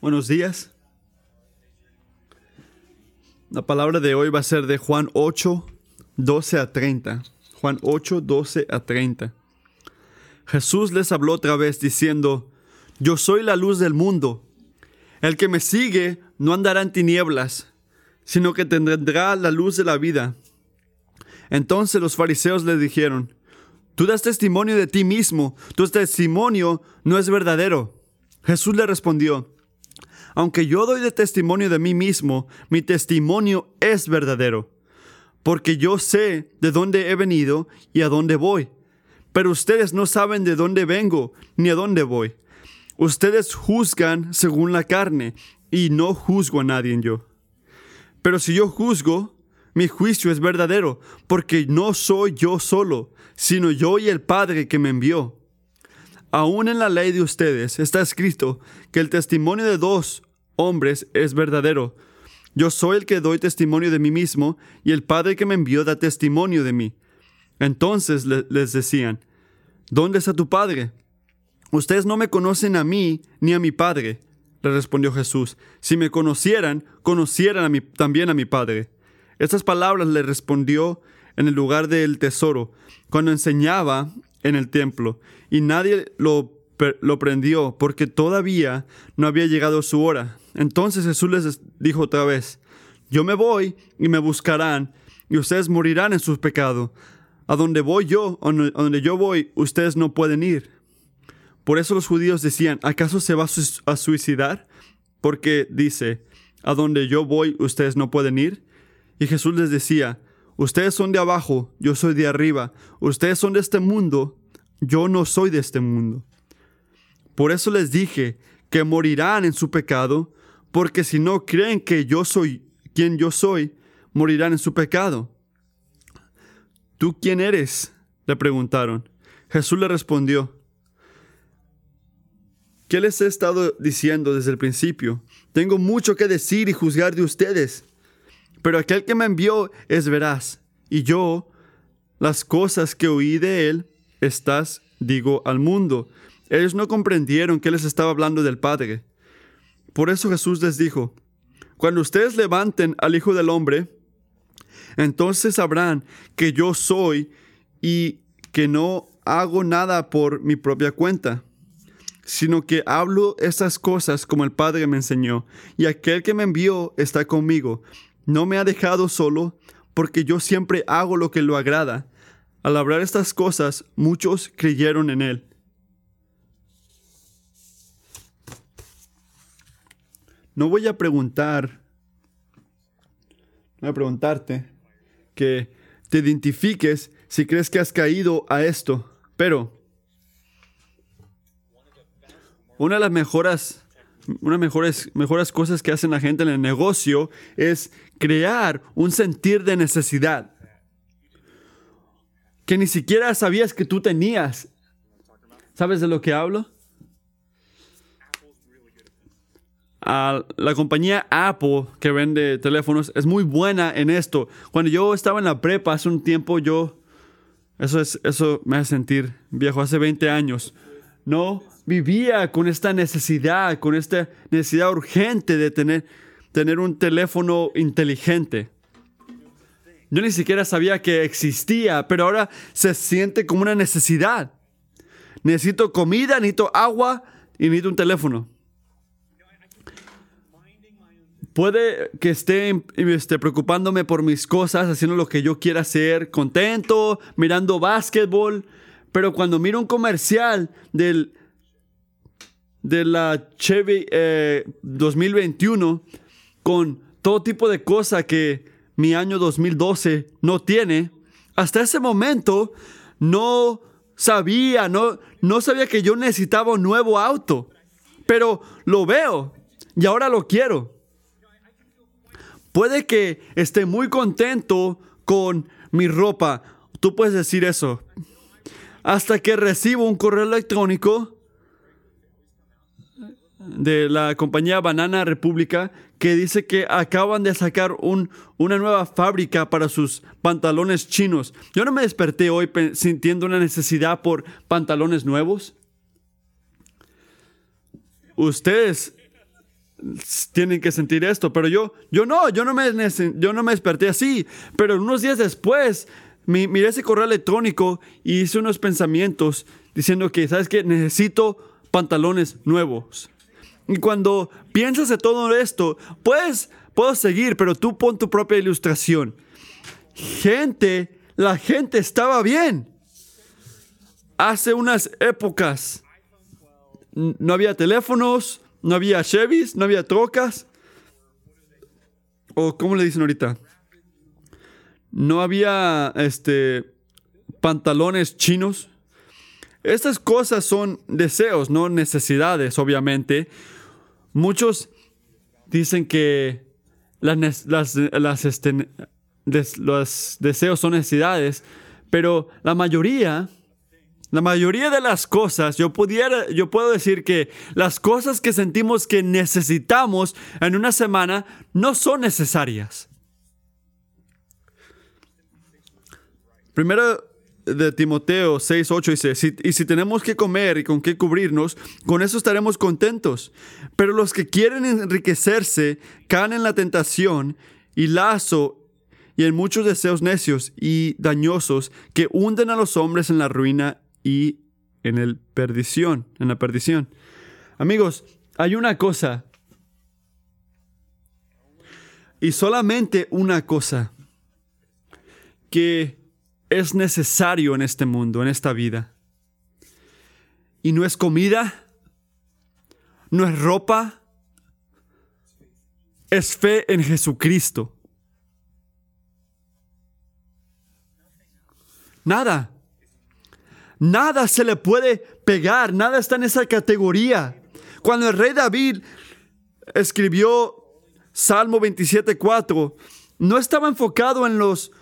Buenos días. La palabra de hoy va a ser de Juan 8, 12 a 30. Juan 8, 12 a 30. Jesús les habló otra vez diciendo, Yo soy la luz del mundo. El que me sigue no andará en tinieblas, sino que tendrá la luz de la vida. Entonces los fariseos le dijeron, Tú das testimonio de ti mismo, tu testimonio no es verdadero. Jesús le respondió, Aunque yo doy de testimonio de mí mismo, mi testimonio es verdadero, porque yo sé de dónde he venido y a dónde voy. Pero ustedes no saben de dónde vengo ni a dónde voy. Ustedes juzgan según la carne, y no juzgo a nadie yo. Pero si yo juzgo, mi juicio es verdadero, porque no soy yo solo, sino yo y el Padre que me envió. Aún en la ley de ustedes está escrito que el testimonio de dos hombres es verdadero. Yo soy el que doy testimonio de mí mismo, y el Padre que me envió da testimonio de mí. Entonces les decían, ¿dónde está tu Padre? Ustedes no me conocen a mí ni a mi Padre, le respondió Jesús. Si me conocieran, conocieran a también a mi Padre. Estas palabras le respondió en el lugar del tesoro, cuando enseñaba en el templo, y nadie lo, lo prendió, porque todavía no había llegado su hora. Entonces Jesús les dijo otra vez, yo me voy y me buscarán, y ustedes morirán en su pecado. A donde voy yo, a donde yo voy, ustedes no pueden ir. Por eso los judíos decían, ¿acaso se va a suicidar? Porque dice, a donde yo voy, ustedes no pueden ir. Y Jesús les decía, ustedes son de abajo, yo soy de arriba, ustedes son de este mundo, yo no soy de este mundo. Por eso les dije que morirán en su pecado, porque si no creen que yo soy quien yo soy, morirán en su pecado. ¿Tú quién eres? le preguntaron. Jesús le respondió, ¿qué les he estado diciendo desde el principio? Tengo mucho que decir y juzgar de ustedes pero aquel que me envió es veraz, y yo, las cosas que oí de él, estas digo al mundo. Ellos no comprendieron que les estaba hablando del Padre. Por eso Jesús les dijo, cuando ustedes levanten al Hijo del Hombre, entonces sabrán que yo soy y que no hago nada por mi propia cuenta, sino que hablo estas cosas como el Padre me enseñó, y aquel que me envió está conmigo. No me ha dejado solo, porque yo siempre hago lo que lo agrada. Al hablar estas cosas, muchos creyeron en él. No voy a preguntar, voy a preguntarte que te identifiques si crees que has caído a esto, pero una de las mejoras una mejores, mejores cosas que hacen la gente en el negocio es crear un sentir de necesidad que ni siquiera sabías que tú tenías. ¿Sabes de lo que hablo? La compañía Apple que vende teléfonos es muy buena en esto. Cuando yo estaba en la prepa hace un tiempo, yo, eso, es, eso me hace sentir viejo, hace 20 años. No vivía con esta necesidad, con esta necesidad urgente de tener, tener un teléfono inteligente. Yo ni siquiera sabía que existía, pero ahora se siente como una necesidad. Necesito comida, necesito agua y necesito un teléfono. Puede que esté, esté preocupándome por mis cosas, haciendo lo que yo quiera hacer, contento, mirando básquetbol, pero cuando miro un comercial del de la Chevy 2021 eh, con todo tipo de cosas que mi año 2012 no tiene, hasta ese momento no sabía, no, no sabía que yo necesitaba un nuevo auto, pero lo veo y ahora lo quiero. Puede que esté muy contento con mi ropa. Tú puedes decir eso. Hasta que recibo un correo electrónico de la compañía Banana República que dice que acaban de sacar un, una nueva fábrica para sus pantalones chinos. Yo no me desperté hoy sintiendo una necesidad por pantalones nuevos. Ustedes tienen que sentir esto, pero yo, yo no, yo no me, yo no me desperté así, pero unos días después miré ese correo electrónico y hice unos pensamientos diciendo que, ¿sabes qué? Necesito pantalones nuevos. Y cuando piensas de todo esto, pues puedo seguir, pero tú pon tu propia ilustración. Gente, la gente estaba bien. Hace unas épocas no había teléfonos, no había Chevys, no había trocas. O ¿cómo le dicen ahorita? No había este pantalones chinos. Estas cosas son deseos, no necesidades, obviamente. Muchos dicen que las, este, los deseos son necesidades, pero la mayoría la mayoría de las cosas, yo, pudiera, yo puedo decir que las cosas que sentimos que necesitamos en una semana no son necesarias. Primero de Timoteo 6, 8 dice, y si tenemos que comer y con qué cubrirnos, con eso estaremos contentos. Pero los que quieren enriquecerse caen en la tentación y lazo y en muchos deseos necios y dañosos que hunden a los hombres en la ruina y en el perdición, en la perdición. Amigos, hay una cosa y solamente una cosa que es necesario en este mundo, en esta vida. Y no es comida, no es ropa, es fe en Jesucristo. Nada. Nada se le puede pegar, nada está en esa categoría. Cuando el rey David escribió Salmo 27.4, no estaba enfocado en los,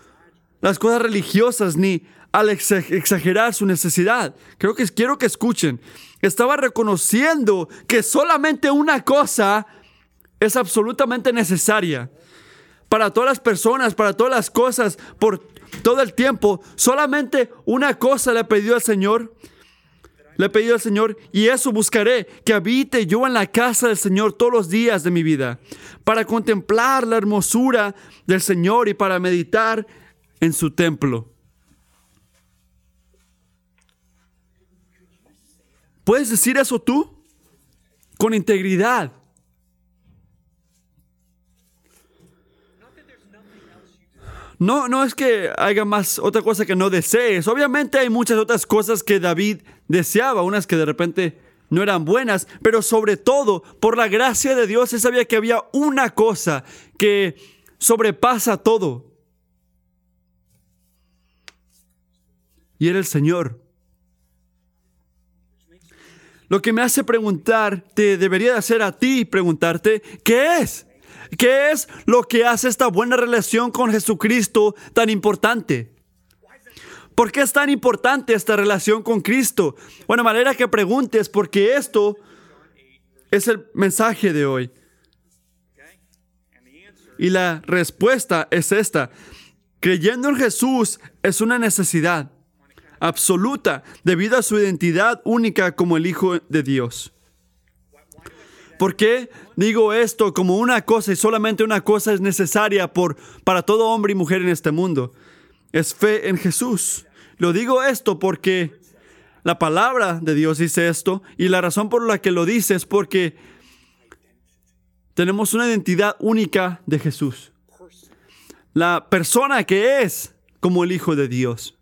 las cosas religiosas ni al exagerar su necesidad. Creo que quiero que escuchen. Estaba reconociendo que solamente una cosa es absolutamente necesaria para todas las personas, para todas las cosas, por todo el tiempo, solamente una cosa le pedido al Señor. Le pedido al Señor y eso buscaré, que habite yo en la casa del Señor todos los días de mi vida, para contemplar la hermosura del Señor y para meditar en su templo. ¿Puedes decir eso tú? Con integridad. No, no es que haya más otra cosa que no desees. Obviamente hay muchas otras cosas que David deseaba, unas que de repente no eran buenas, pero sobre todo, por la gracia de Dios, él sabía que había una cosa que sobrepasa todo. Y era el Señor. Lo que me hace preguntarte, debería de hacer a ti preguntarte, ¿qué es? ¿Qué es lo que hace esta buena relación con Jesucristo tan importante? ¿Por qué es tan importante esta relación con Cristo? Bueno, manera que preguntes, porque esto es el mensaje de hoy. Y la respuesta es esta. Creyendo en Jesús es una necesidad absoluta debido a su identidad única como el Hijo de Dios. ¿Por qué digo esto como una cosa y solamente una cosa es necesaria por, para todo hombre y mujer en este mundo? Es fe en Jesús. Lo digo esto porque la palabra de Dios dice esto y la razón por la que lo dice es porque tenemos una identidad única de Jesús. La persona que es como el Hijo de Dios.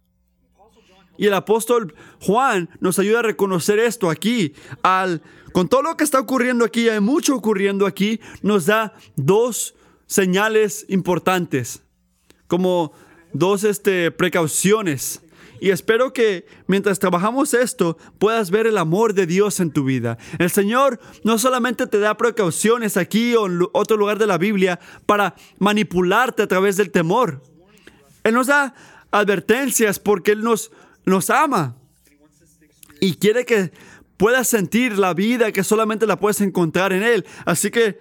Y el apóstol Juan nos ayuda a reconocer esto aquí al con todo lo que está ocurriendo aquí, hay mucho ocurriendo aquí, nos da dos señales importantes, como dos este, precauciones. Y espero que mientras trabajamos esto puedas ver el amor de Dios en tu vida. El Señor no solamente te da precauciones aquí o en otro lugar de la Biblia para manipularte a través del temor. Él nos da advertencias porque Él nos, nos ama y quiere que puedas sentir la vida que solamente la puedes encontrar en Él. Así que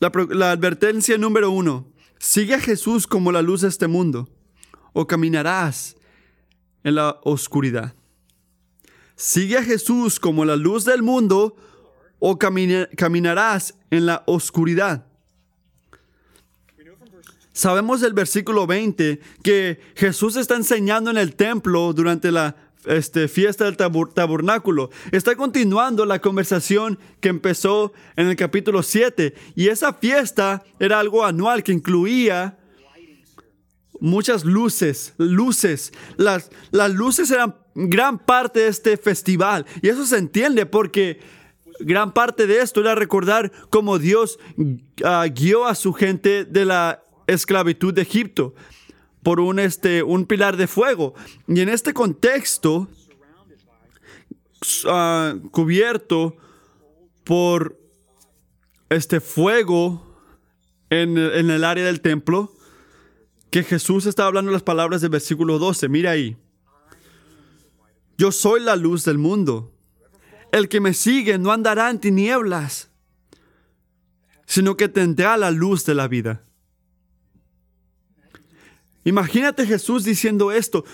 la, advertencia número uno, sigue a Jesús como la luz de este mundo o caminarás en la oscuridad. Sigue a Jesús como la luz del mundo o caminarás en la oscuridad. Sabemos del versículo 20 que Jesús está enseñando en el templo durante la este, fiesta del tabernáculo. Está continuando la conversación que empezó en el capítulo 7. Y esa fiesta era algo anual que incluía muchas luces, luces. Las, las luces eran gran parte de este festival. Y eso se entiende porque gran parte de esto era recordar cómo Dios ah, guió a su gente de la esclavitud de Egipto por un, este, un pilar de fuego. Y en este contexto, ah, cubierto por este fuego en, en, el área del templo, que Jesús está hablando las palabras del versículo 12. Mira ahí. Yo soy la luz del mundo. El que me sigue no andará en tinieblas, sino que tendrá la luz de la vida. Imagínate Jesús diciendo esto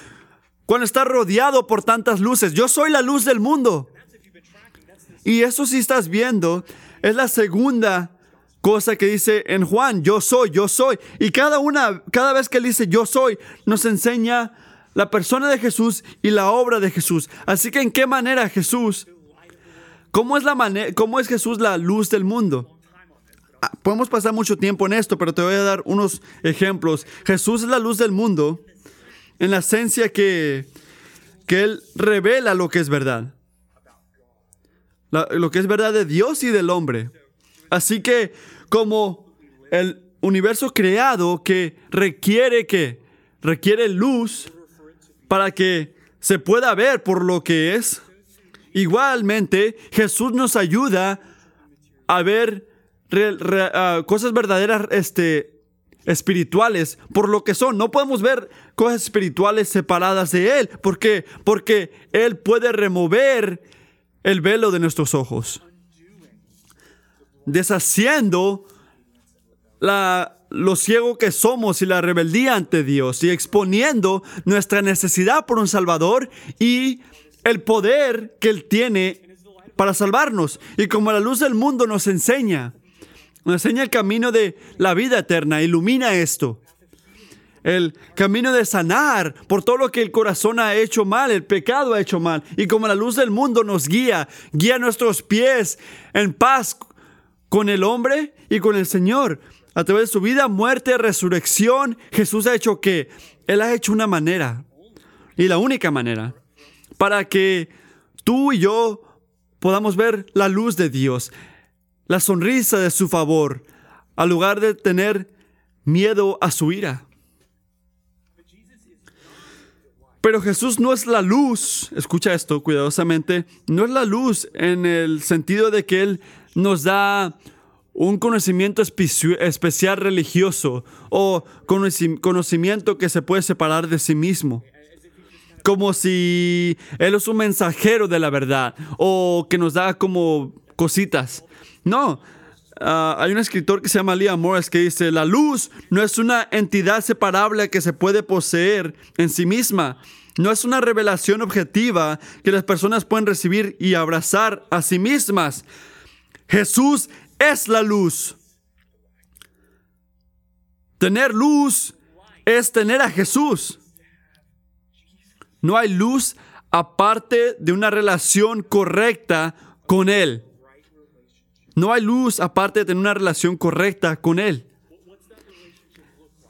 cuando está rodeado por tantas luces. Yo soy la luz del mundo. Y eso si estás viendo es la segunda cosa que dice en Juan, yo soy, yo soy. Y cada una, cada vez que él dice yo soy, nos enseña la persona de Jesús y la obra de Jesús. Así que en qué manera Jesús, cómo es la cómo es Jesús la luz del mundo? Ah, podemos pasar mucho tiempo en esto, pero te voy a dar unos ejemplos. Jesús es la luz del mundo en la esencia que, que Él revela lo que es verdad. lo que es verdad de Dios y del hombre. Así que como el universo creado que requiere que requiere luz para que se pueda ver por lo que es, igualmente Jesús nos ayuda a ver Ah, cosas verdaderas este, espirituales por lo que son. No podemos ver cosas espirituales separadas de Él. ¿Por qué? Porque Él puede remover el velo de nuestros ojos. Deshaciendo la, lo ciego que somos y la rebeldía ante Dios y exponiendo nuestra necesidad por un Salvador y el poder que Él tiene para salvarnos. Y como la luz del mundo nos enseña enseña el camino de la vida eterna, ilumina esto. El camino de sanar por todo lo que el corazón ha hecho mal, el pecado ha hecho mal. Y como la luz del mundo nos guía, guía nuestros pies en paz con el hombre y con el Señor. A través de su vida, muerte, resurrección, Jesús ha hecho que Él ha hecho una manera, y la única manera, para que tú y yo podamos ver la luz de Dios la sonrisa de su favor, al lugar de tener miedo a su ira. Pero Jesús no es la luz, escucha esto cuidadosamente, no es la luz en el sentido de que Él nos da un conocimiento especial religioso o conocimiento que se puede separar de sí mismo. Como si Él es un mensajero de la verdad o que nos da como cositas. No, ah, hay un escritor que se llama Liam Morris que dice, la luz no es una entidad separable que se puede poseer en sí misma. No es una revelación objetiva que las personas pueden recibir y abrazar a sí mismas. Jesús es la luz. Tener luz es tener a Jesús. No hay luz aparte de una relación correcta con Él. No hay luz aparte de tener una relación correcta con Él.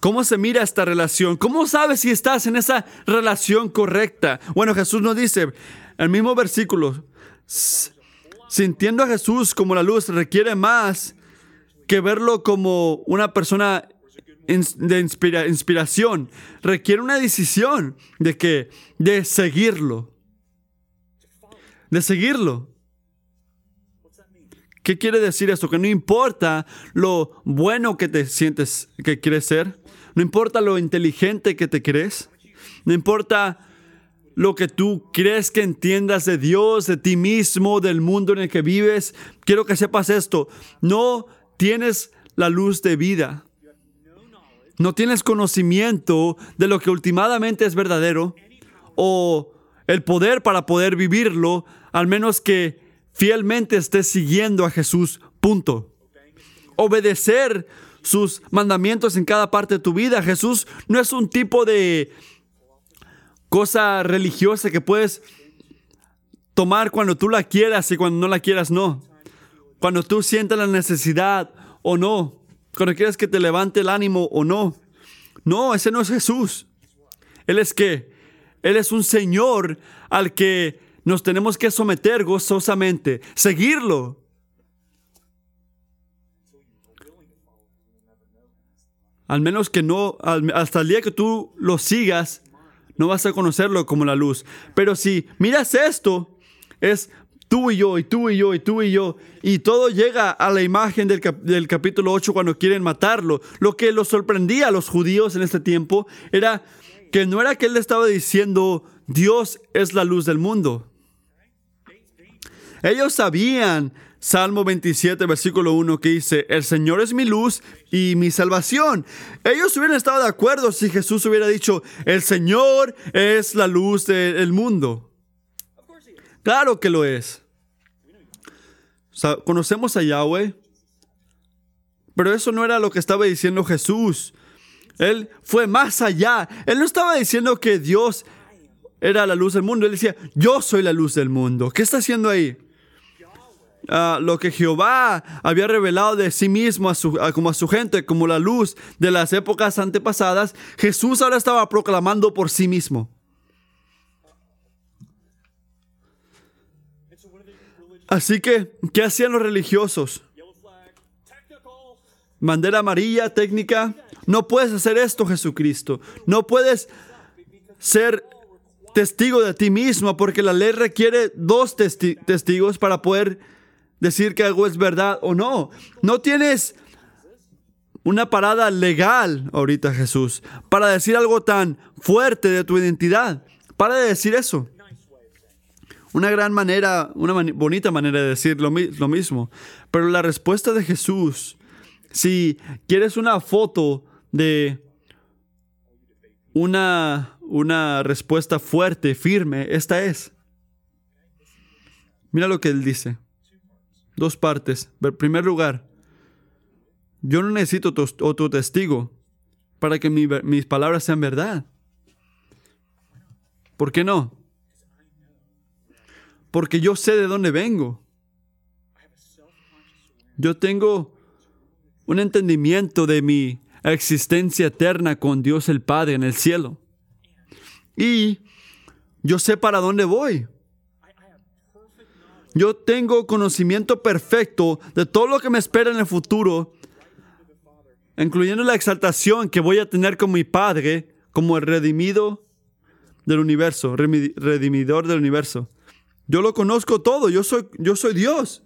¿Cómo se mira esta relación? ¿Cómo sabes si estás en esa relación correcta? Bueno, Jesús nos dice, el mismo versículo, sintiendo a Jesús como la luz requiere más que verlo como una persona de inspiración. Requiere una decisión de que, de seguirlo. De seguirlo. ¿Qué quiere decir esto? Que no importa lo bueno que te sientes que quieres ser, no importa lo inteligente que te crees, no importa lo que tú crees que entiendas de Dios, de ti mismo, del mundo en el que vives. Quiero que sepas esto, no tienes la luz de vida. No tienes conocimiento de lo que últimamente es verdadero o el poder para poder vivirlo, al menos que fielmente estés siguiendo a Jesús, punto. Obedecer sus mandamientos en cada parte de tu vida. Jesús no es un tipo de cosa religiosa que puedes tomar cuando tú la quieras y cuando no la quieras, no. Cuando tú sientas la necesidad o no. Cuando quieres que te levante el ánimo o no. No, ese no es Jesús. Él es que Él es un Señor al que nos tenemos que someter gozosamente, seguirlo. Al menos que no, hasta el día que tú lo sigas, no vas a conocerlo como la luz. Pero si miras esto, es tú y yo, y tú y yo, y tú y yo, y todo llega a la imagen del, del capítulo 8 cuando quieren matarlo. Lo que los sorprendía a los judíos en este tiempo era que no era que él estaba diciendo, Dios es la luz del mundo. Ellos sabían, Salmo 27, versículo 1, que dice, el Señor es mi luz y mi salvación. Ellos hubieran estado de acuerdo si Jesús hubiera dicho, el Señor es la luz del mundo. Claro que lo es. conocemos a Yahweh, pero eso no era lo que estaba diciendo Jesús. Él fue más allá. Él no estaba diciendo que Dios era la luz del mundo. Él decía, yo soy la luz del mundo. ¿Qué está haciendo ahí? Ah, lo que Jehová había revelado de sí mismo a su, como a su gente, como la luz de las épocas antepasadas, Jesús ahora estaba proclamando por sí mismo. Así que, ¿qué hacían los religiosos? Bandera amarilla, técnica. No puedes hacer esto, Jesucristo. No puedes ser testigo de ti mismo porque la ley requiere dos testigos para poder decir que algo es verdad o no. No tienes una parada legal ahorita, Jesús, para decir algo tan fuerte de tu identidad. Para de decir eso. Una gran manera, una bonita manera de decir lo, lo mismo. Pero la respuesta de Jesús, si quieres una foto de una, una respuesta fuerte, firme, esta es. Mira lo que él dice dos partes. En primer lugar, yo no necesito otro testigo para que mis palabras sean verdad. ¿Por qué no? Porque yo sé de dónde vengo. Yo tengo un entendimiento de mi existencia eterna con Dios el Padre en el cielo. Y yo sé para dónde voy. Yo tengo conocimiento perfecto de todo lo que me espera en el futuro, incluyendo la exaltación que voy a tener con mi Padre como el redimido del universo, redimidor del universo. Yo lo conozco todo, yo soy, yo soy Dios.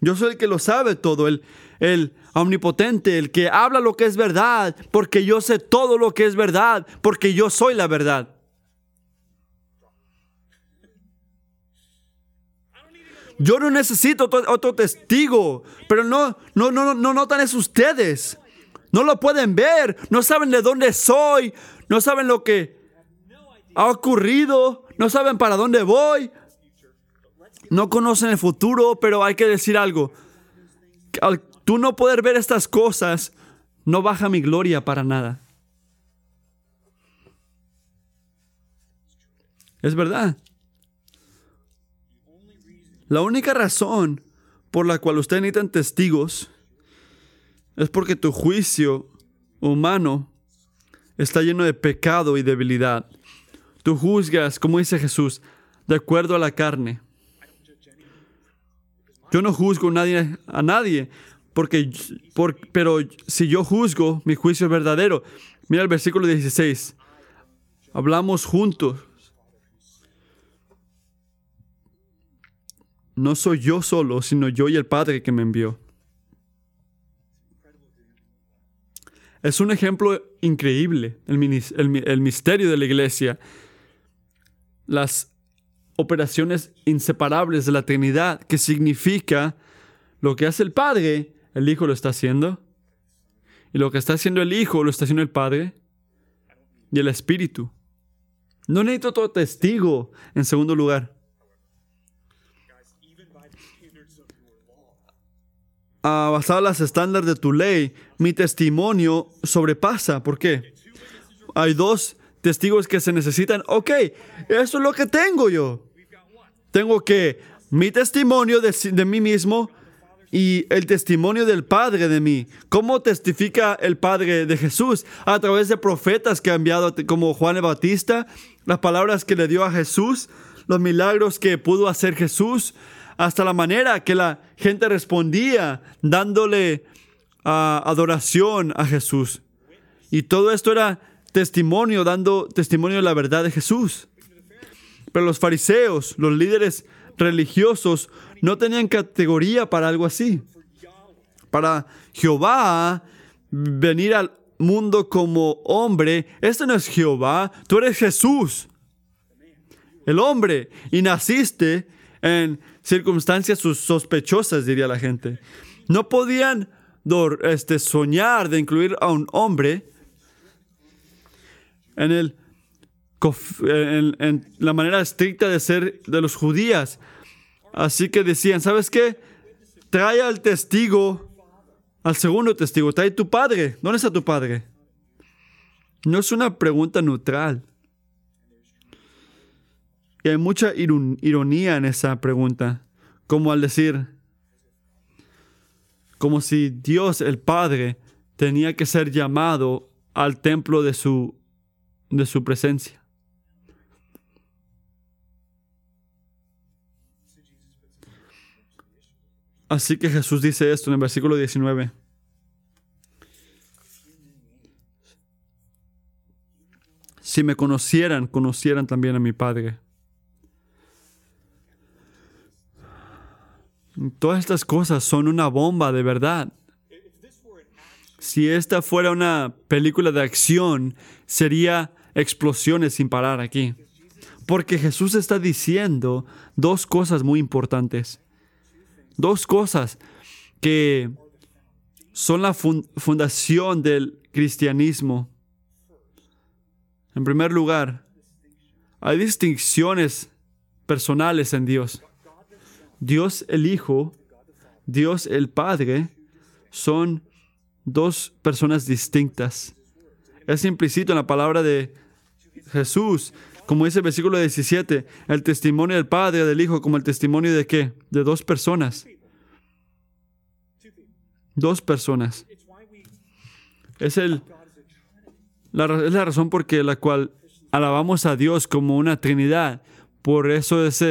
Yo soy el que lo sabe todo, el, el omnipotente, el que habla lo que es verdad, porque yo sé todo lo que es verdad, porque yo soy la verdad. Yo no necesito otro, testigo, pero no, no, no, no notan es ustedes. No lo pueden ver, no saben de dónde soy, no saben lo que ha ocurrido, no saben para dónde voy, no conocen el futuro, pero hay que decir algo. Al tú no poder ver estas cosas, no baja mi gloria para nada. Es verdad. La única razón por la cual ustedes necesitan testigos es porque tu juicio humano está lleno de pecado y debilidad. Tú juzgas, como dice Jesús, de acuerdo a la carne. Yo no juzgo a nadie, porque, pero si yo juzgo, mi juicio es verdadero. Mira el versículo 16. Hablamos juntos no soy yo solo, sino yo y el Padre que me envió. Es un ejemplo increíble, el, misterio de la iglesia, las operaciones inseparables de la Trinidad, que significa lo que hace el Padre, el Hijo lo está haciendo, y lo que está haciendo el Hijo lo está haciendo el Padre y el Espíritu. No necesito todo testigo, en segundo lugar. Ah, basado en las estándares de tu ley, mi testimonio sobrepasa. ¿Por qué? Hay dos testigos que se necesitan. Ok, eso es lo que tengo yo. Tengo que mi testimonio de, de mí mismo y el testimonio del Padre de mí. ¿Cómo testifica el Padre de Jesús? A través de profetas que ha enviado como Juan el Bautista, las palabras que le dio a Jesús, los milagros que pudo hacer Jesús, hasta la manera que la gente respondía dándole ah, adoración a Jesús. Y todo esto era testimonio, dando testimonio de la verdad de Jesús. Pero los fariseos, los líderes religiosos, no tenían categoría para algo así. Para Jehová venir al mundo como hombre, este no es Jehová, tú eres Jesús, el hombre, y naciste en circunstancias sospechosas, diría la gente. No podían este, soñar de incluir a un hombre en, el, en la manera estricta de ser de los judíos. Así que decían, ¿sabes qué? Trae al testigo, al segundo testigo, trae tu padre. ¿Dónde está tu padre? No es una pregunta neutral. Y hay mucha ironía en esa pregunta, como al decir, como si Dios el Padre tenía que ser llamado al templo de su, de su presencia. Así que Jesús dice esto en el versículo 19. Si me conocieran, conocieran también a mi Padre. Todas estas cosas son una bomba de verdad. Si esta fuera una película de acción, sería explosiones sin parar aquí. Porque Jesús está diciendo dos cosas muy importantes dos cosas que son la fundación del cristianismo. En primer lugar, hay distinciones personales en Dios. Dios el Hijo, Dios el Padre, son dos personas distintas. Es implícito en la palabra de Jesús, como dice el versículo 17, el testimonio del Padre, del Hijo, como el testimonio de qué? De dos personas. Dos personas. Es, el, la, es la razón por la cual alabamos a Dios como una Trinidad. Por eso es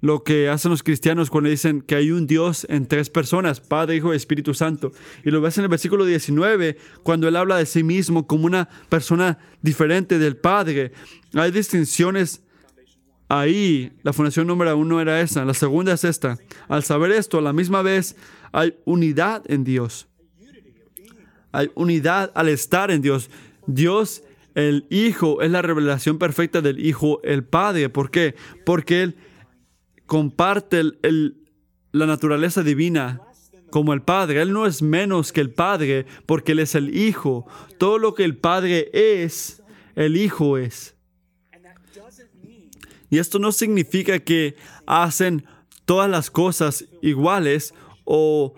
lo que hacen los cristianos cuando dicen que hay un Dios en tres personas, Padre, Hijo y Espíritu Santo. Y lo ves en el versículo 19, cuando él habla de sí mismo como una persona diferente del Padre. Hay distinciones ahí. La fundación número uno era esa. La segunda es esta. Al saber esto, a la misma vez hay unidad en Dios. Hay unidad al estar en Dios. Dios el Hijo es la revelación perfecta del Hijo, el Padre. ¿Por qué? Porque Él comparte la naturaleza divina como el Padre. Él no es menos que el Padre porque Él es el Hijo. Todo lo que el Padre es, el Hijo es. Y esto no significa que hacen todas las cosas iguales o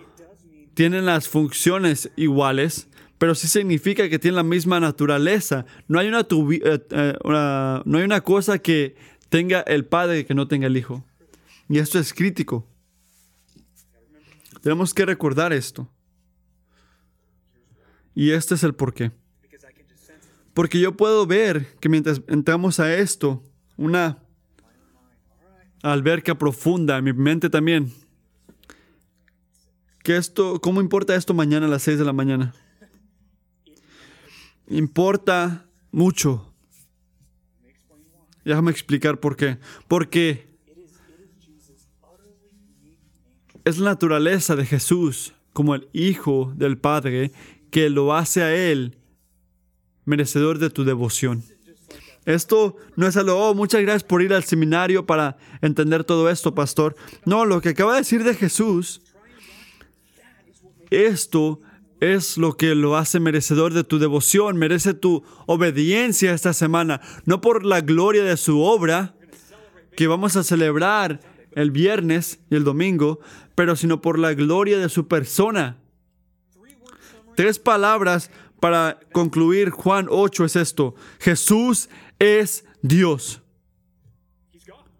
tienen las funciones iguales, pero sí significa que tienen la misma naturaleza. No hay una, eh, eh, no hay una cosa que tenga el Padre que no tenga el Hijo. Y esto es crítico. Tenemos que recordar esto. Y este es el porqué. Porque yo puedo ver que mientras entramos a esto, una alberca profunda en mi mente también. Que esto, ¿cómo importa esto mañana a las 6 de la mañana? Importa mucho. Déjame explicar por qué. Porque es la naturaleza de Jesús como el Hijo del Padre que lo hace a Él merecedor de tu devoción. Esto no es algo, oh, muchas gracias por ir al seminario para entender todo esto, pastor. No, lo que acaba de decir de Jesús, esto es lo que lo hace merecedor de tu devoción, merece tu obediencia esta semana, no por la gloria de su obra que vamos a celebrar el viernes y el domingo, pero sino por la gloria de su persona. Tres palabras para concluir Juan 8 es esto. Jesús es Dios.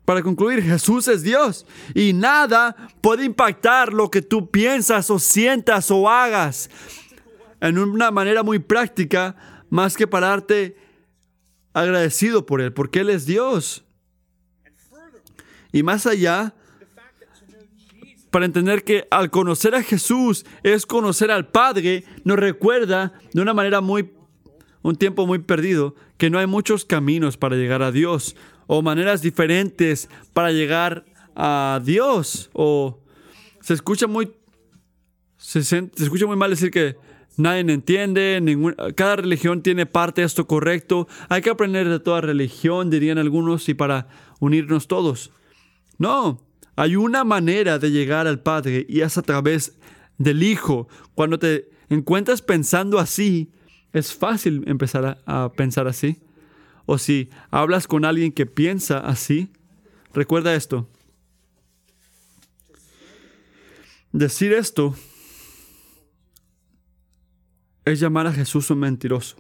Para concluir, Jesús es Dios y nada puede impactar lo que tú piensas o sientas o hagas en una manera muy práctica más que pararte agradecido por Él, porque Él es Dios. Y más allá, para entender que al conocer a Jesús es conocer al Padre, nos recuerda de una manera muy, un tiempo muy perdido, que no hay muchos caminos para llegar a Dios o maneras diferentes para llegar a Dios. O se escucha muy, se, escucha muy mal decir que nadie entiende, cada religión tiene parte de esto correcto. Hay que aprender de toda religión, dirían algunos, y para unirnos todos. No, hay una manera de llegar al Padre y es a través del Hijo. Cuando te encuentras pensando así, es fácil empezar a pensar así. O si hablas con alguien que piensa así, recuerda esto. Decir esto es llamar a Jesús un mentiroso.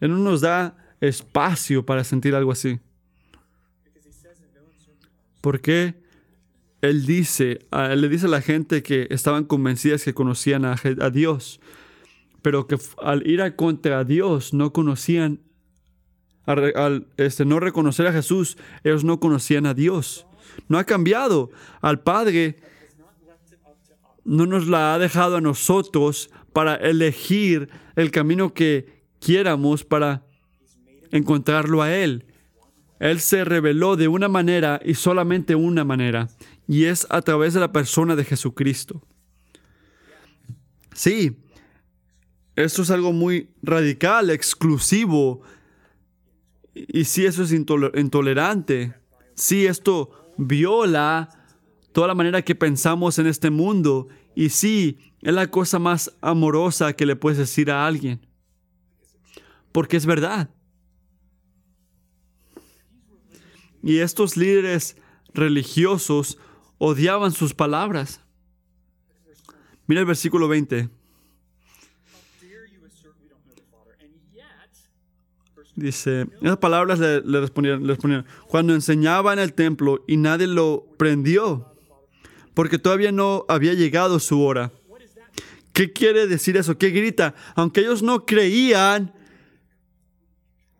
Él no nos da espacio para sentir algo así. Porque Él dice, le dice a la gente que estaban convencidas que conocían a Dios pero que al ir a contra Dios no conocían, al, este, no reconocer a Jesús, ellos no conocían a Dios. No ha cambiado. Al Padre no nos la ha dejado a nosotros para elegir el camino que quiéramos para encontrarlo a Él. Él se reveló de una manera y solamente una manera, y es a través de la persona de Jesucristo. Sí, esto es algo muy radical, exclusivo. Y si eso es intolerante. Si esto viola toda la manera que pensamos en este mundo. Y sí, es la cosa más amorosa que le puedes decir a alguien. Porque es verdad. Y estos líderes religiosos odiaban sus palabras. Mira el versículo 20. Dice, esas palabras le, respondieron, le respondieron, cuando enseñaba en el templo y nadie lo prendió, porque todavía no había llegado su hora. ¿Qué quiere decir eso? ¿Qué grita? Aunque ellos no creían,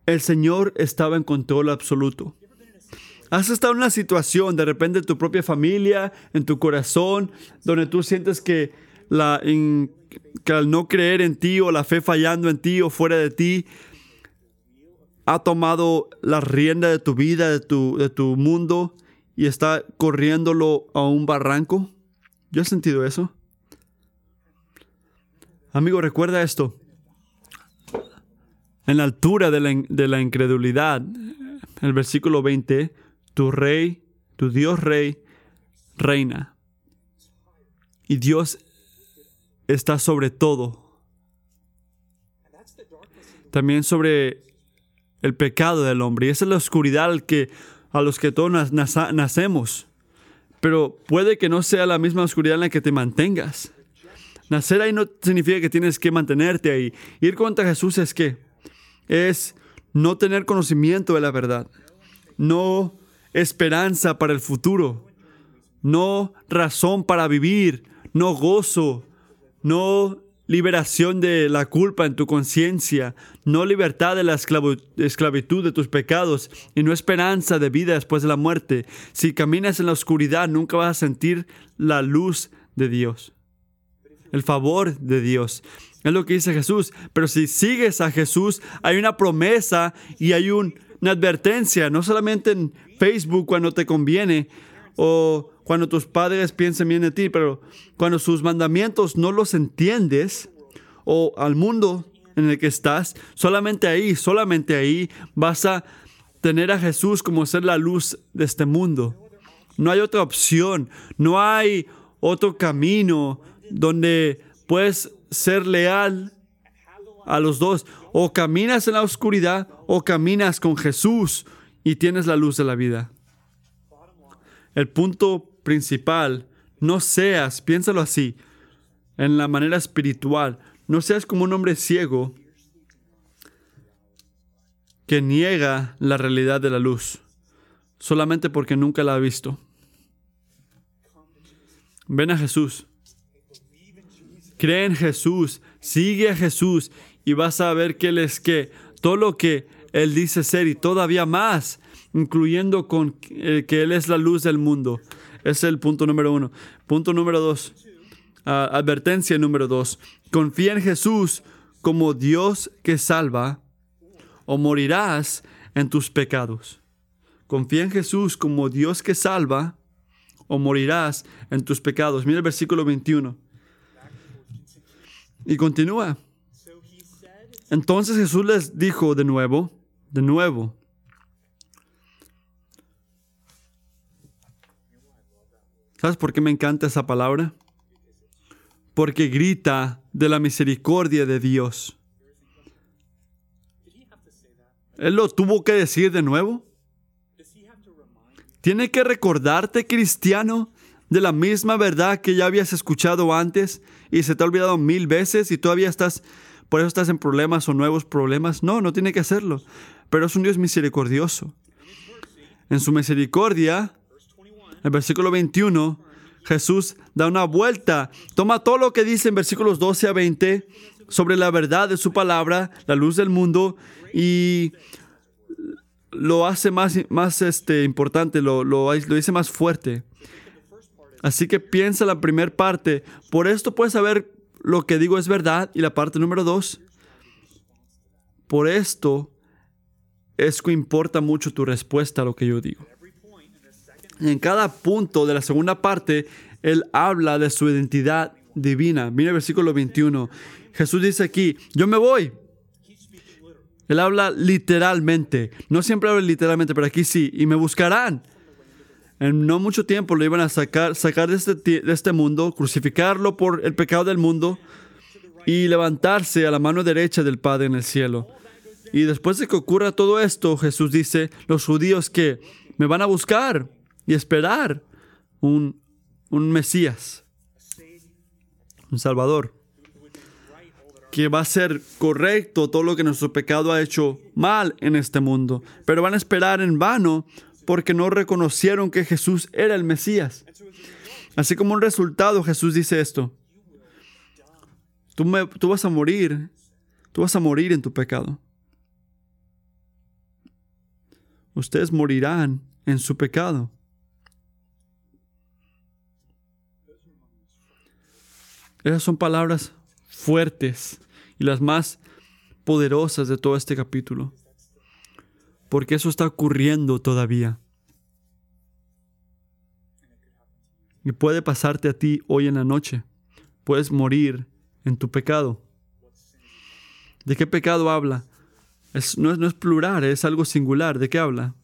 el Señor estaba en control absoluto. ¿Has estado en una situación, de repente en tu propia familia, en tu corazón, donde tú sientes que, la, que al no creer en ti o la fe fallando en ti o fuera de ti, ha tomado la rienda de tu vida, de tu, de tu mundo y está corriéndolo a un barranco? Yo he sentido eso. Amigo, recuerda esto. En la altura de la, de la incredulidad, el versículo 20, tu rey, tu Dios rey, reina. Y Dios está sobre todo. También sobre el pecado del hombre. Y esa es la oscuridad que, a los que todos nacemos. Pero puede que no sea la misma oscuridad en la que te mantengas. Nacer ahí no significa que tienes que mantenerte ahí. Ir contra Jesús es que es no tener conocimiento de la verdad, no esperanza para el futuro, no razón para vivir, no gozo, no liberación de la culpa en tu conciencia, no libertad de la esclavitud de tus pecados y no esperanza de vida después de la muerte. Si caminas en la oscuridad, nunca vas a sentir la luz de Dios, el favor de Dios. Es lo que dice Jesús. Pero si sigues a Jesús, hay una promesa y hay una advertencia, no solamente en Facebook cuando te conviene o cuando tus padres piensen bien de ti, pero cuando sus mandamientos no los entiendes, o al mundo en el que estás, solamente ahí, solamente ahí vas a tener a Jesús como ser la luz de este mundo. No hay otra opción, no hay otro camino donde puedes ser leal a los dos. O caminas en la oscuridad o caminas con Jesús y tienes la luz de la vida. El punto principal No seas, piénsalo así, en la manera espiritual, no seas como un hombre ciego que niega la realidad de la luz solamente porque nunca la ha visto. Ven a Jesús. Cree en Jesús, sigue a Jesús y vas a ver que Él es que todo lo que Él dice ser y todavía más, incluyendo con eh, que Él es la luz del mundo. Es el punto número uno. Punto número dos. Ah, advertencia número dos. Confía en Jesús como Dios que salva o morirás en tus pecados. Confía en Jesús como Dios que salva o morirás en tus pecados. Mira el versículo 21. Y continúa. Entonces Jesús les dijo de nuevo, de nuevo, ¿sabes por qué me encanta esa palabra? Porque grita de la misericordia de Dios. Él lo tuvo que decir de nuevo. Tiene que recordarte, cristiano, de la misma verdad que ya habías escuchado antes y se te ha olvidado mil veces y todavía estás, por eso estás en problemas o nuevos problemas. No, no tiene que hacerlo. Pero es un Dios misericordioso. En su misericordia, en versículo 21, Jesús da una vuelta, toma todo lo que dice en versículos 12 a 20 sobre la verdad de su palabra, la luz del mundo, y lo hace más, más este, importante, lo, lo, lo dice más fuerte. Así que piensa la primera parte. Por esto puedes saber lo que digo es verdad. Y la parte número dos. Por esto es que importa mucho tu respuesta a lo que yo digo. En cada punto de la segunda parte, Él habla de su identidad divina. Mira el versículo 21. Jesús dice aquí, yo me voy, él habla literalmente. No siempre habla literalmente, pero aquí sí. Y me buscarán. En no mucho tiempo lo iban a sacar, sacar este, de este mundo, crucificarlo por el pecado del mundo y levantarse a la mano derecha del Padre en el cielo. Y después de que ocurra todo esto, Jesús dice, los judíos que me van a buscar y esperar un, un Mesías, un Salvador que va a ser correcto todo lo que nuestro pecado ha hecho mal en este mundo, pero van a esperar en vano porque no reconocieron que Jesús era el Mesías. Así como un resultado, Jesús dice esto, tú, tú vas a morir, tú vas a morir en tu pecado. Ustedes morirán en su pecado. Esas son palabras fuertes y las más poderosas de todo este capítulo. Porque eso está ocurriendo todavía. Y puede pasarte a ti hoy en la noche. Puedes morir en tu pecado. ¿De qué pecado habla? no, es, no es plural, es algo singular. ¿De qué habla?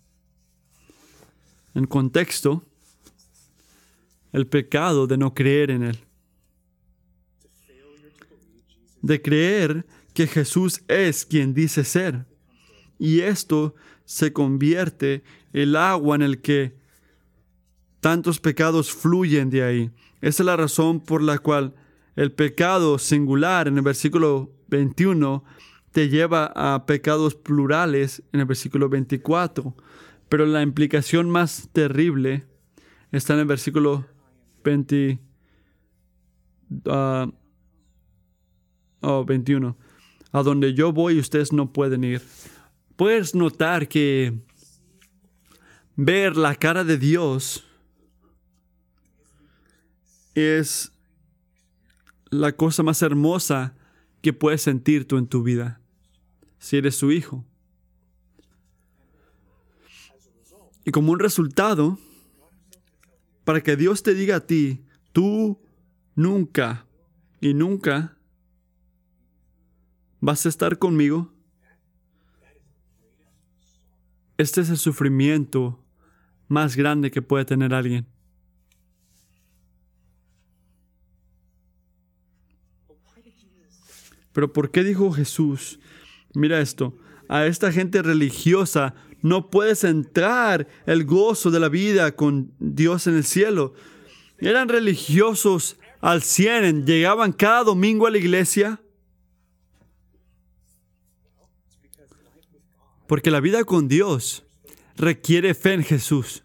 En contexto, el pecado de no creer en Él de creer que Jesús es quien dice ser. Y esto se convierte el agua en el que tantos pecados fluyen de ahí. Esa es la razón por la cual el pecado singular en el versículo 21 te lleva a pecados plurales en el versículo 24. Pero la implicación más terrible está en el versículo 20, oh, 21. A donde yo voy ustedes no pueden ir. Puedes notar que ver la cara de Dios es la cosa más hermosa que puedes sentir tú en tu vida, si eres su hijo. Y como un resultado, para que Dios te diga a ti, tú nunca y nunca ¿Vas a estar conmigo? Este es el sufrimiento más grande que puede tener alguien. Pero ¿por qué dijo Jesús? Mira esto, a esta gente religiosa no puedes entrar el gozo de la vida con Dios en el cielo. Eran religiosos al 100, llegaban cada domingo a la iglesia. Porque la vida con Dios requiere fe en Jesús.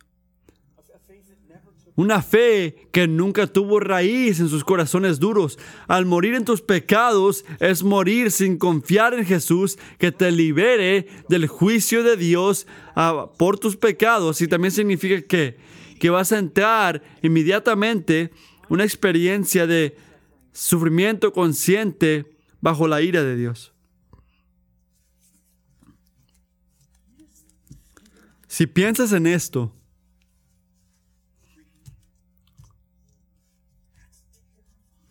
Una fe que nunca tuvo raíz en sus corazones duros. Al morir en tus pecados es morir sin confiar en Jesús que te libere del juicio de Dios ah, por tus pecados. Y también significa que, que vas a entrar inmediatamente una experiencia de sufrimiento consciente bajo la ira de Dios. Si piensas en esto,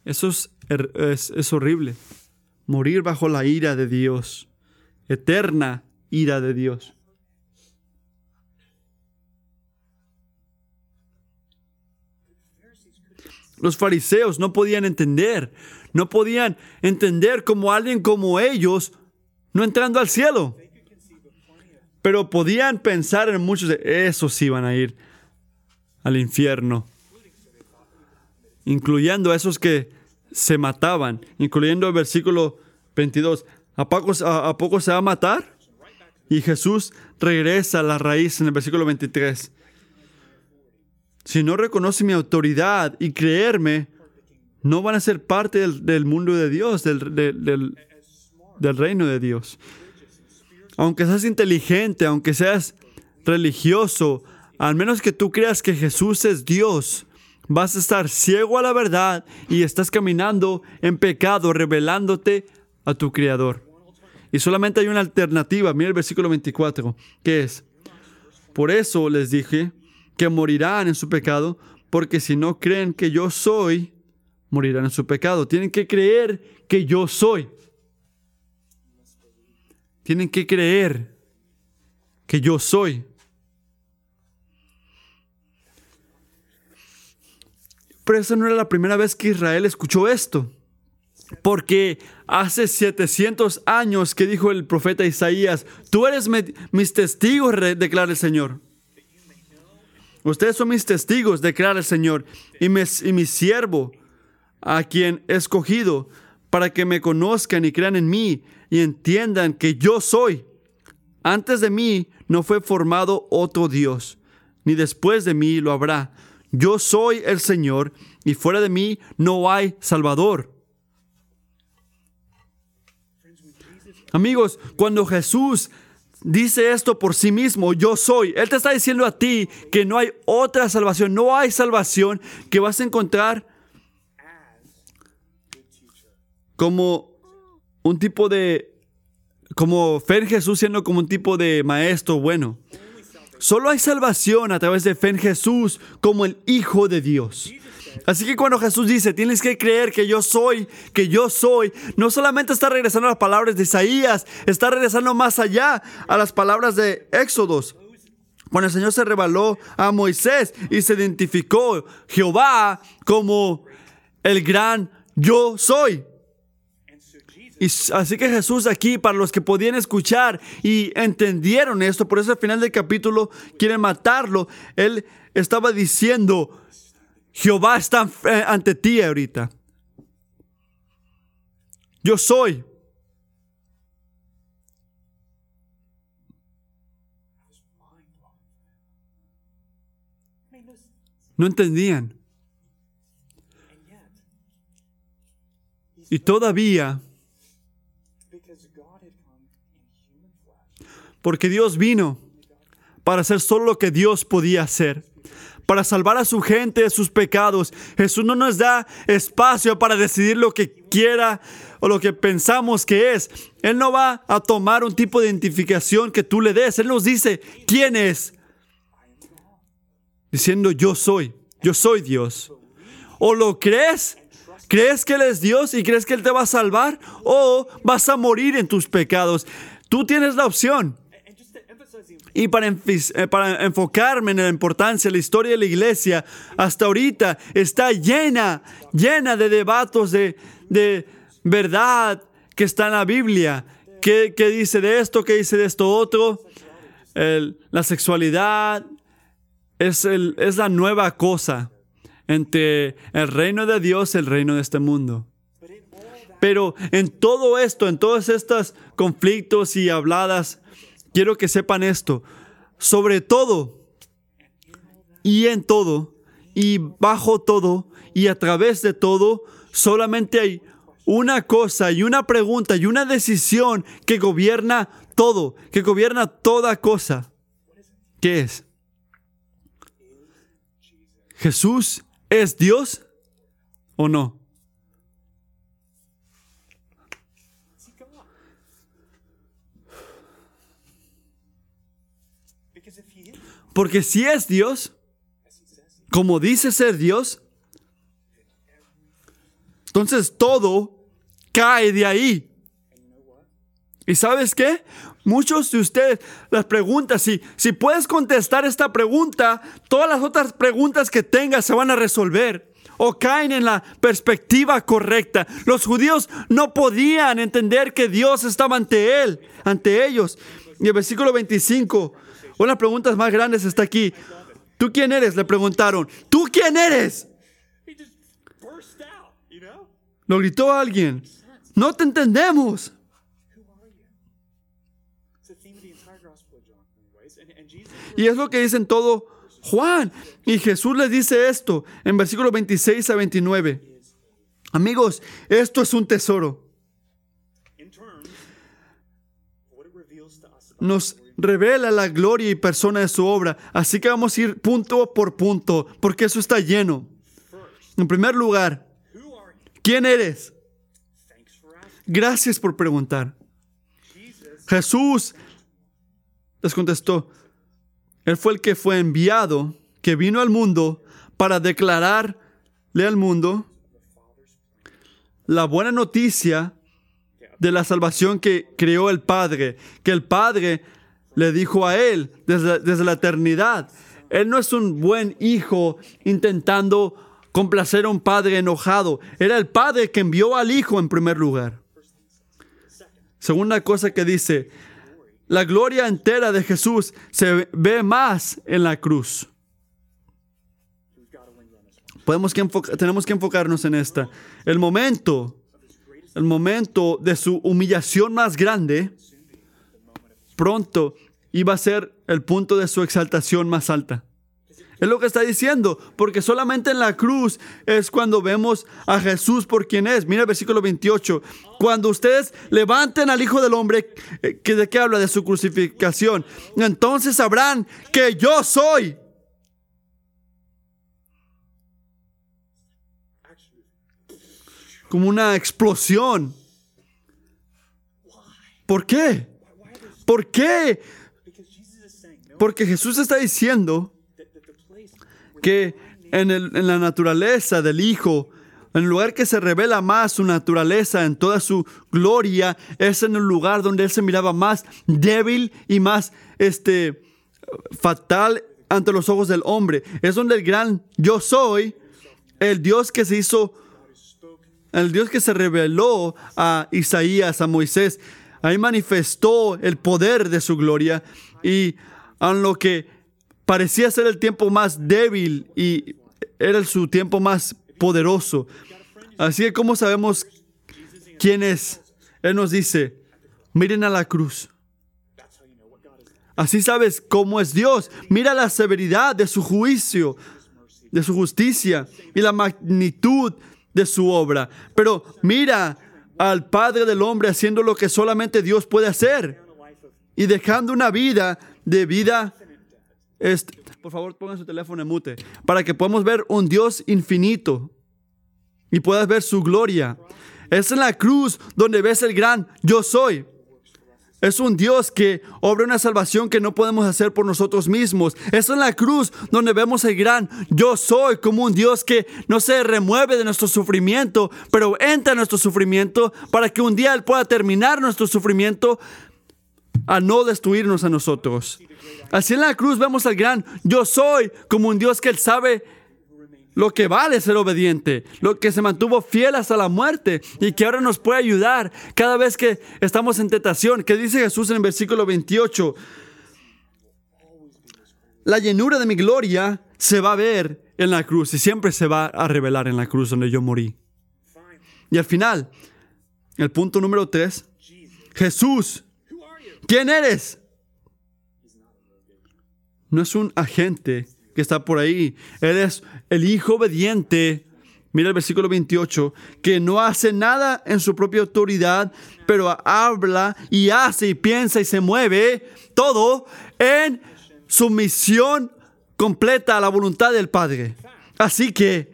eso es, horrible. Morir bajo la ira de Dios, eterna ira de Dios. Los fariseos no podían entender, no podían entender como alguien como ellos no entrando al cielo. Pero podían pensar en muchos de esos iban a ir al infierno, incluyendo a esos que se mataban, incluyendo el versículo 22. ¿A poco, a poco se va a matar? Y Jesús regresa a la raíz en el versículo 23 si no reconoce mi autoridad y creerme, no van a ser parte del, mundo de Dios, del reino de Dios. Aunque seas inteligente, aunque seas religioso, al menos que tú creas que Jesús es Dios, vas a estar ciego a la verdad y estás caminando en pecado, revelándote a tu Creador. Y solamente hay una alternativa. Mira el versículo 24, que es, por eso les dije, que morirán en su pecado, porque si no creen que yo soy, morirán en su pecado. Tienen que creer que yo soy. Tienen que creer que yo soy. Pero esa no era la primera vez que Israel escuchó esto. Porque hace 700 años que dijo el profeta Isaías, tú eres mis testigos, declara el Señor. Ustedes son mis testigos, declara el Señor, y, y mi siervo, a quien he escogido, para que me conozcan y crean en mí y entiendan que yo soy. Antes de mí no fue formado otro Dios, ni después de mí lo habrá. Yo soy el Señor, y fuera de mí no hay Salvador. Amigos, cuando Jesús dice esto por sí mismo, yo soy. Él te está diciendo a ti que no hay otra salvación, no hay salvación que vas a encontrar como un tipo de, como fe en Jesús siendo como un tipo de maestro bueno. Solo hay salvación a través de fe en Jesús como el Hijo de Dios. Así que cuando Jesús dice, tienes que creer que yo soy, que yo soy, no solamente está regresando a las palabras de Isaías, está regresando más allá a las palabras de Éxodos. Cuando el Señor se reveló a Moisés y se identificó Jehová como el gran yo soy. Y así que Jesús aquí, para los que podían escuchar y entendieron esto, por eso al final del capítulo quieren matarlo, él estaba diciendo, Jehová está eh, ante ti ahorita. Yo soy. No entendían. Y todavía, porque Dios vino para hacer solo lo que Dios podía hacer para salvar a su gente de sus pecados. Jesús no nos da espacio para decidir lo que quiera o lo que pensamos que es. Él no va a tomar un tipo de identificación que tú le des. Él nos dice quién es. Diciendo yo soy, yo soy Dios. O lo crees, crees que Él es Dios y crees que Él te va a salvar o vas a morir en tus pecados. Tú tienes la opción. Y para, eh, para enfocarme en la importancia la historia de la iglesia, hasta ahorita está llena, llena de debates de, de verdad que está en la Biblia. ¿Qué, qué dice de esto? ¿Qué dice de esto otro? la sexualidad es, el, es la nueva cosa. entre el reino de Dios y el reino de este mundo. Pero en todo esto, en todos estos conflictos y habladas, quiero que sepan esto. Sobre todo y en todo y bajo todo y a través de todo, solamente hay una cosa y una pregunta y una decisión que gobierna todo, que gobierna toda cosa. ¿Qué es? ¿Jesús es Dios o no? Porque si es Dios, como dice ser Dios, entonces todo cae de ahí. ¿Y sabes qué? Muchos de ustedes las preguntas, si, si puedes contestar esta pregunta, todas las otras preguntas que tengas se van a resolver o caen en la perspectiva correcta. Los judíos no podían entender que Dios estaba ante él, ante ellos. Y el versículo 25 una de las preguntas más grandes está aquí. ¿Tú quién eres? Le preguntaron. ¿Tú quién eres? Lo gritó alguien. No te entendemos. Y es lo que dicen todo Juan. Y Jesús les dice esto en versículos 26 a 29. Amigos, esto es un tesoro. Nos revela la gloria y persona de su obra. Así que vamos a ir punto por punto, porque eso está lleno. En primer lugar, ¿quién eres? Gracias por preguntar. Jesús les contestó, Él fue el que fue enviado, que vino al mundo para declararle al mundo la buena noticia de la salvación que creó el Padre, que el Padre le dijo a él desde, la eternidad. Él no es un buen hijo intentando complacer a un padre enojado. Era el padre que envió al hijo en primer lugar. Segunda cosa que dice, la gloria entera de Jesús se ve más en la cruz. Tenemos que enfocarnos en esta. El momento, el momento de su humillación más grande, pronto iba a ser el punto de su exaltación más alta. Es lo que está diciendo, porque solamente en la cruz es cuando vemos a Jesús por quien es. Mira el versículo 28. Cuando ustedes levanten al Hijo del Hombre, eh, ¿de qué habla? De su crucificación. Entonces sabrán que yo soy. Como una explosión. ¿Por qué? ¿Por qué? Porque Jesús está diciendo que en, la naturaleza del Hijo, en el lugar que se revela más su naturaleza en toda su gloria, es en el lugar donde Él se miraba más débil y más este, fatal ante los ojos del hombre. Es donde el gran yo soy, el Dios que se hizo, el Dios que se reveló a Isaías, a Moisés, ahí manifestó el poder de su gloria y en lo que parecía ser el tiempo más débil y era su tiempo más poderoso. Así que, ¿cómo sabemos quién es? Él nos dice, miren a la cruz. Así sabes cómo es Dios. Mira la severidad de su juicio, de su justicia y la magnitud de su obra. Pero mira al Padre del hombre haciendo lo que solamente Dios puede hacer y dejando una vida de vida. Este, por favor, pongan su teléfono en mute para que podamos ver un Dios infinito y puedas ver su gloria. Es en la cruz donde ves el gran yo soy. Es un Dios que obra una salvación que no podemos hacer por nosotros mismos. Es en la cruz donde vemos el gran yo soy como un Dios que no se remueve de nuestro sufrimiento, pero entra en nuestro sufrimiento para que un día Él pueda terminar nuestro sufrimiento a no destruirnos a nosotros. Así en la cruz vemos al gran yo soy como un Dios que él sabe lo que vale ser obediente, lo que se mantuvo fiel hasta la muerte y que ahora nos puede ayudar cada vez que estamos en tentación. Que dice Jesús en el versículo 28? La llenura de mi gloria se va a ver en la cruz y siempre se va a revelar en la cruz donde yo morí. Y al final, el punto número tres, Jesús, ¿quién eres? No es un agente que está por ahí. Él es el hijo obediente. Mira el versículo 28, que no hace nada en su propia autoridad, pero habla y hace y piensa y se mueve todo en sumisión completa a la voluntad del Padre. Así que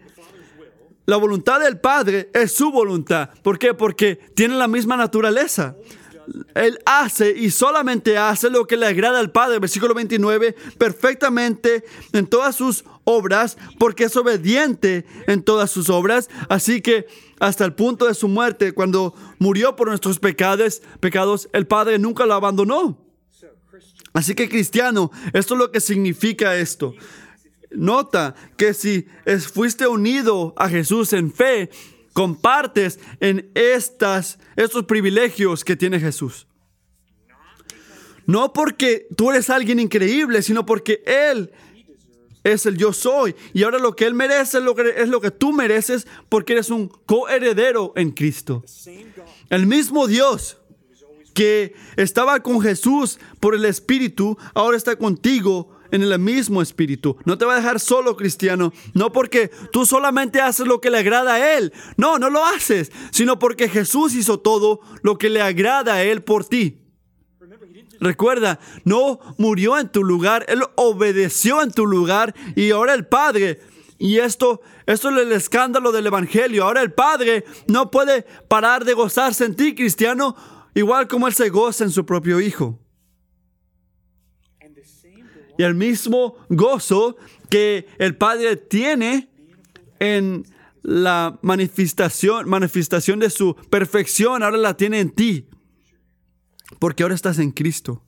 la voluntad del Padre es su voluntad. ¿Por qué? Porque tiene la misma naturaleza. Él hace y solamente hace lo que le agrada al Padre, versículo 29, perfectamente en todas sus obras, porque es obediente en todas sus obras. Así que hasta el punto de su muerte, cuando murió por nuestros pecados, pecados, el Padre nunca lo abandonó. Así que cristiano, esto es lo que significa esto. Nota que si fuiste unido a Jesús en fe, compartes en estas, estos privilegios que tiene Jesús. No porque tú eres alguien increíble, sino porque Él es el yo soy. Y ahora lo que Él merece es lo que, es lo que tú mereces porque eres un coheredero en Cristo. El mismo Dios que estaba con Jesús por el Espíritu, ahora está contigo en el mismo espíritu. No te va a dejar solo, cristiano. No porque tú solamente haces lo que le agrada a Él. No, no lo haces. Sino porque Jesús hizo todo lo que le agrada a Él por ti. Recuerda, no murió en tu lugar, Él obedeció en tu lugar y ahora el Padre. Y esto, esto es el escándalo del Evangelio. Ahora el Padre no puede parar de gozarse en ti, cristiano, igual como Él se goza en su propio Hijo y el mismo gozo que el Padre tiene en la manifestación, manifestación de su perfección, ahora la tiene en ti, porque ahora estás en Cristo.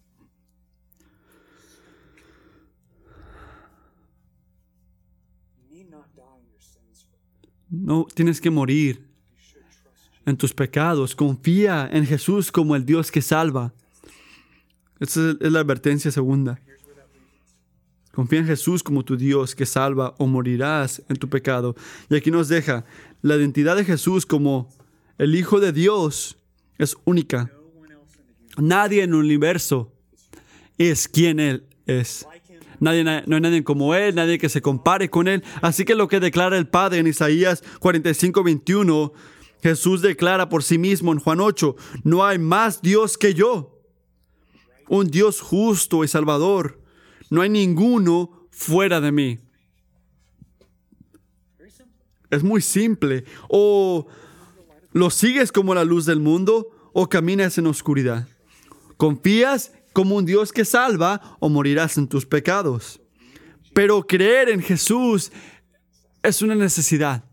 No tienes que morir en tus pecados. Confía en Jesús como el Dios que salva. Esa es la advertencia segunda. Confía en Jesús como tu Dios que salva o morirás en tu pecado. Y aquí nos deja la identidad de Jesús como el Hijo de Dios es única. Nadie en el universo es quien Él es. Nadie, no hay nadie como Él, nadie que se compare con Él. Así que lo que declara el Padre en Isaías 45, 21, Jesús declara por sí mismo en Juan 8, no hay más Dios que yo. Un Dios justo y salvador no hay ninguno fuera de mí. Es muy simple. O lo sigues como la luz del mundo o caminas en oscuridad. Confías como un Dios que salva o morirás en tus pecados. Pero creer en Jesús es una necesidad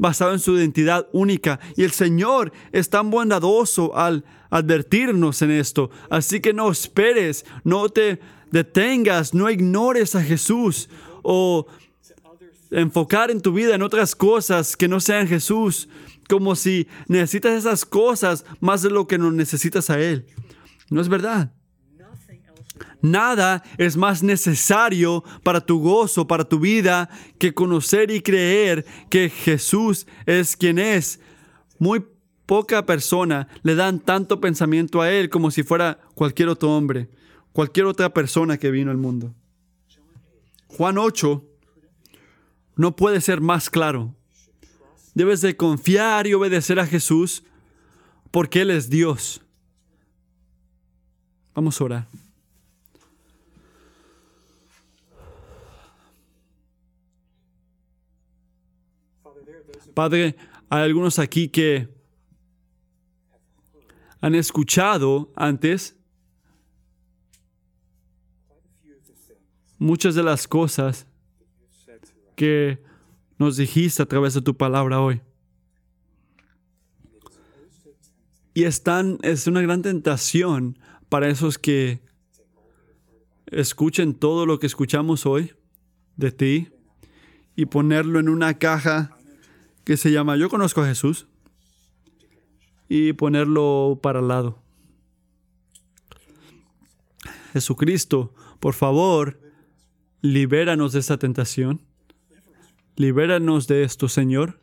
basado en su identidad única. Y el Señor es tan bondadoso al advertirnos en esto. Así que no esperes, no te detengas, no ignores a Jesús o enfocar en tu vida en otras cosas que no sean Jesús, como si necesitas esas cosas más de lo que no necesitas a Él. No es verdad. Nada es más necesario para tu gozo, para tu vida, que conocer y creer que Jesús es quien es. Muy poca persona le dan tanto pensamiento a Él como si fuera cualquier otro hombre, cualquier otra persona que vino al mundo. Juan 8 no puede ser más claro. Debes de confiar y obedecer a Jesús porque Él es Dios. Vamos a orar. Padre, hay algunos aquí que han escuchado antes muchas de las cosas que nos dijiste a través de tu palabra hoy. Y es, es una gran tentación para esos que escuchen todo lo que escuchamos hoy de ti y ponerlo en una caja que se llama Yo conozco a Jesús y ponerlo para el lado. Jesucristo, por favor, libéranos de esta tentación. Libéranos de esto, Señor.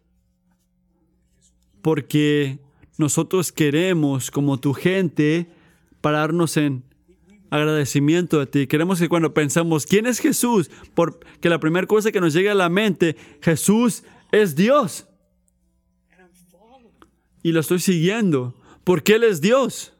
Porque nosotros queremos, como tu gente, pararnos en agradecimiento a ti. Queremos que cuando pensamos, ¿quién es Jesús? Porque la primera cosa que nos llegue a la mente, Jesús es Dios. Y lo estoy siguiendo, porque Él es Dios.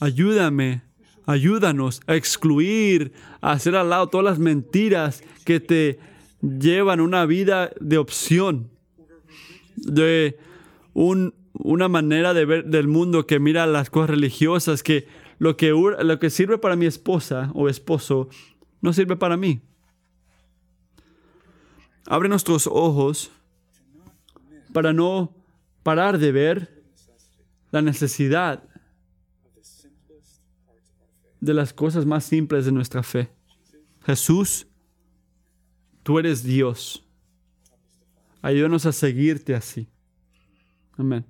Ayúdame, ayúdanos a excluir, a hacer al lado todas las mentiras que te llevan una vida de opción, de un, una manera de ver del mundo que mira las cosas religiosas, que lo, que lo que sirve para mi esposa o esposo no sirve para mí. Abre nuestros ojos para no parar de ver la necesidad de las cosas más simples de nuestra fe. Jesús, tú eres Dios. Ayúdanos a seguirte así. Amén.